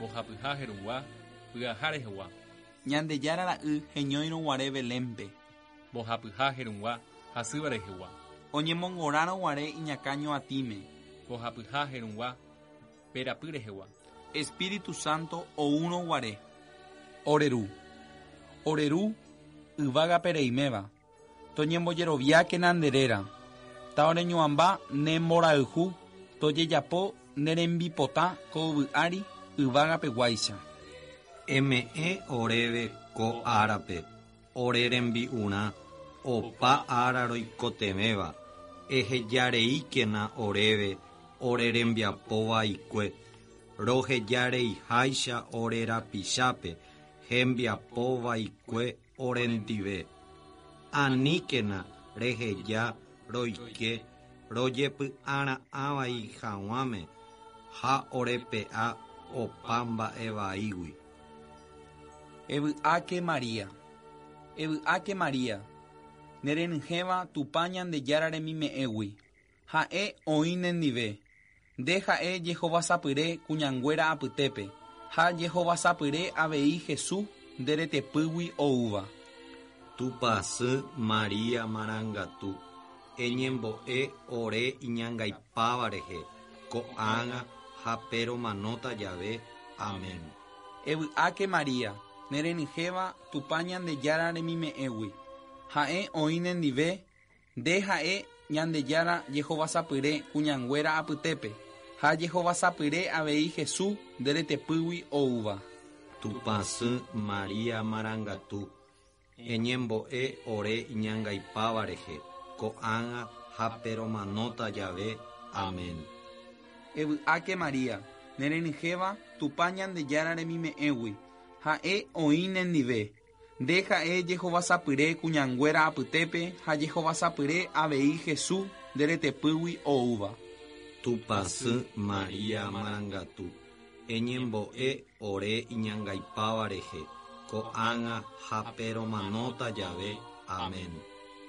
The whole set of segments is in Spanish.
mbohapyha herũgua pyaha rehegua Ñandejára ra'y heñoirõguare Belémpe. mbohapyha herũgua hasýva rehegua Oñemongorãrõguare iñakã ñoatíme. mbohapyha herũgua perapy rehegua Espíritu Santo oúrõguare. Oreru. Oreru yvágape reiméva. Toñembojeroviáke nanderéra. Ta oreñoamba ne mborayhu tojejapo nerembipota ko yvy'ári yvágapeguáicha. Eme'ẽ oréve ko árape ore rembi'urã opa ára roikoteméva ehejareíkena oréve ore rembiapovaikue rohejareiháicha ore rapichápe hembiapovaikue orendive aníkena reheja roike. Rojepy'ara'ãvai hag̃uáme ha orepe'a opa mba'evaígui Evy'áke María. Evy'áke María. Nerenyhẽva tupa Ñandejára remime'ẽgui. Ha'e oĩ nendive. Nde ha'e jehovasapyre kuñanguéra apytépe. Ha jehovasapyre avei Jesús nderetepýgui oúva. Tupasy Maria marangatu eñembo'e ore iñangaipáva rehe ko'ág̃a ha peromanóta jave amen Evy'áke María. Nerenyhẽva tupa Ñandejára remime'ẽgui. Ha'e oĩ nendive. Nde ha'e Ñandejára jehovasapyre kuñanguéra apytépe. Ha jehovasapyre avei Jesús nderetepýgui oúva. Tupasy Maria marangatu eñembo'e ore iñangaipáva rehe ko'ág̃a ha peromanóta jave amen Evy'áke María. Nerenyhẽva tupa Ñandejára remime'ẽgui. Ha'e oĩ nendive. Nde ha'e jehovasapyre kuñanguéra apytépe ha jehovasapyre avei Jesús nderetepýgui oúva. Tupasy Maria marangatu eñembo'e ore iñangaipáva rehe ko'ág̃a ha peromanóta jave amen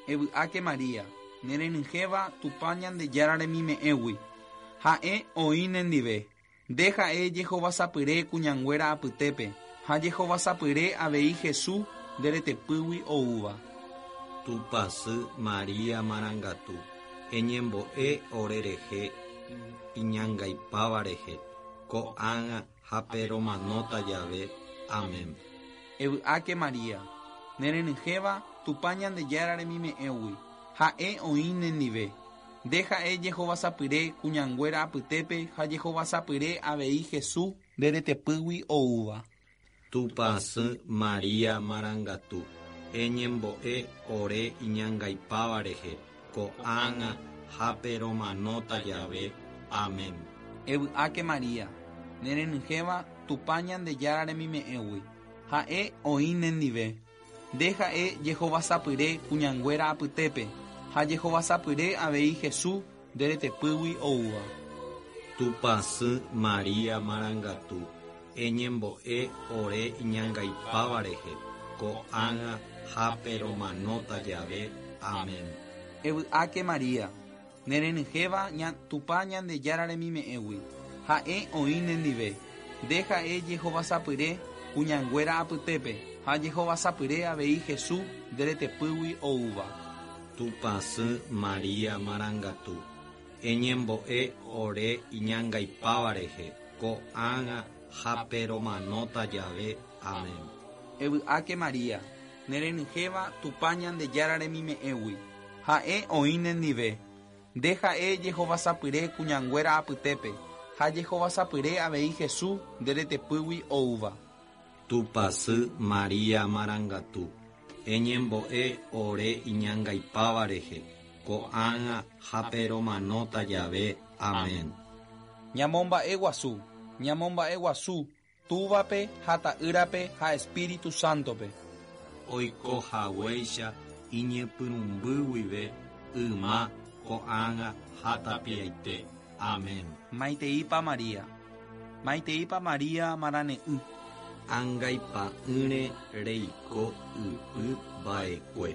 Evy'áke María. Nerenyhẽva tupa Ñandejára remime'ẽgui. Ha'e oĩ nendive. Nde ha'e jehovasapyre kuñanguéra apytépe ha jehovasapyre avei Jesús nderetepýgui oúva. Tupasy Maria marangatu eñembo'e ore rehe iñangaipáva rehe ko'ág̃a ha peromanóta jave amen Evy'áke María. Nerenyhẽva tupa Ñandejára remime'ẽgui. Ha'e oĩ nendive. Nde ha'e jehovasapyre kuñanguéra apytépe ha jehovasapyre avei Jesús nderetepýgui oúva. Tupasy Maria marangatu eñembo'e ore iñangaipáva rehe ko'ág̃a ha peromanóta jave amen Evy'áke María. Nerenyhẽva tupa Ñandejára remime'ẽgui. Ha'e oĩ nendive. Nde ha'e jehovasapyre kuñanguéra apytépe ha jehovasapyre avei Jesús nderetepýgui oúva. Tupasy Maria marangatu eñembo'e ore iñangaipáva rehe ko'ág̃a ha peromanóta jave amen Evy'áke María. Nerenyhẽva ña tupa Ñandejára remime'ẽgui. Ha'e oĩ nendive. Nde ha'e jehovasapyre kuñanguéra apytépe ha jehovasapyre avei Jesús nderetepýgui oúva. Tupasy Maria marangatu eñembo'e ore iñangaipáva rehe ko'ág̃a ha peromanóta jave amen Evy'áke María. Nerenyhẽva tupa Ñandejára remime'ẽgui. Ha'e oĩ nendive. Nde ha'e jehovasapyre kuñanguéra apytépe ha jehovasapyre avei Jesús nderetepýgui oúva. Tupasy Maria marangatu eñembo'e ore iñangaipáva rehe. Ko'ág̃a ha peromanóta jave. Amen Ñamomba'e guasu, ñamomba'e guasu, túvape ha ta'ýrape ha Espíritu Santope. oikohaguéicha iñepyrũmbýguive yma ko'ág̃a ha tapiaite amen Maiteipa María. Maiteipa María marane'ỹ. Ãngaipa'ỹre reiko ypy mba'ekue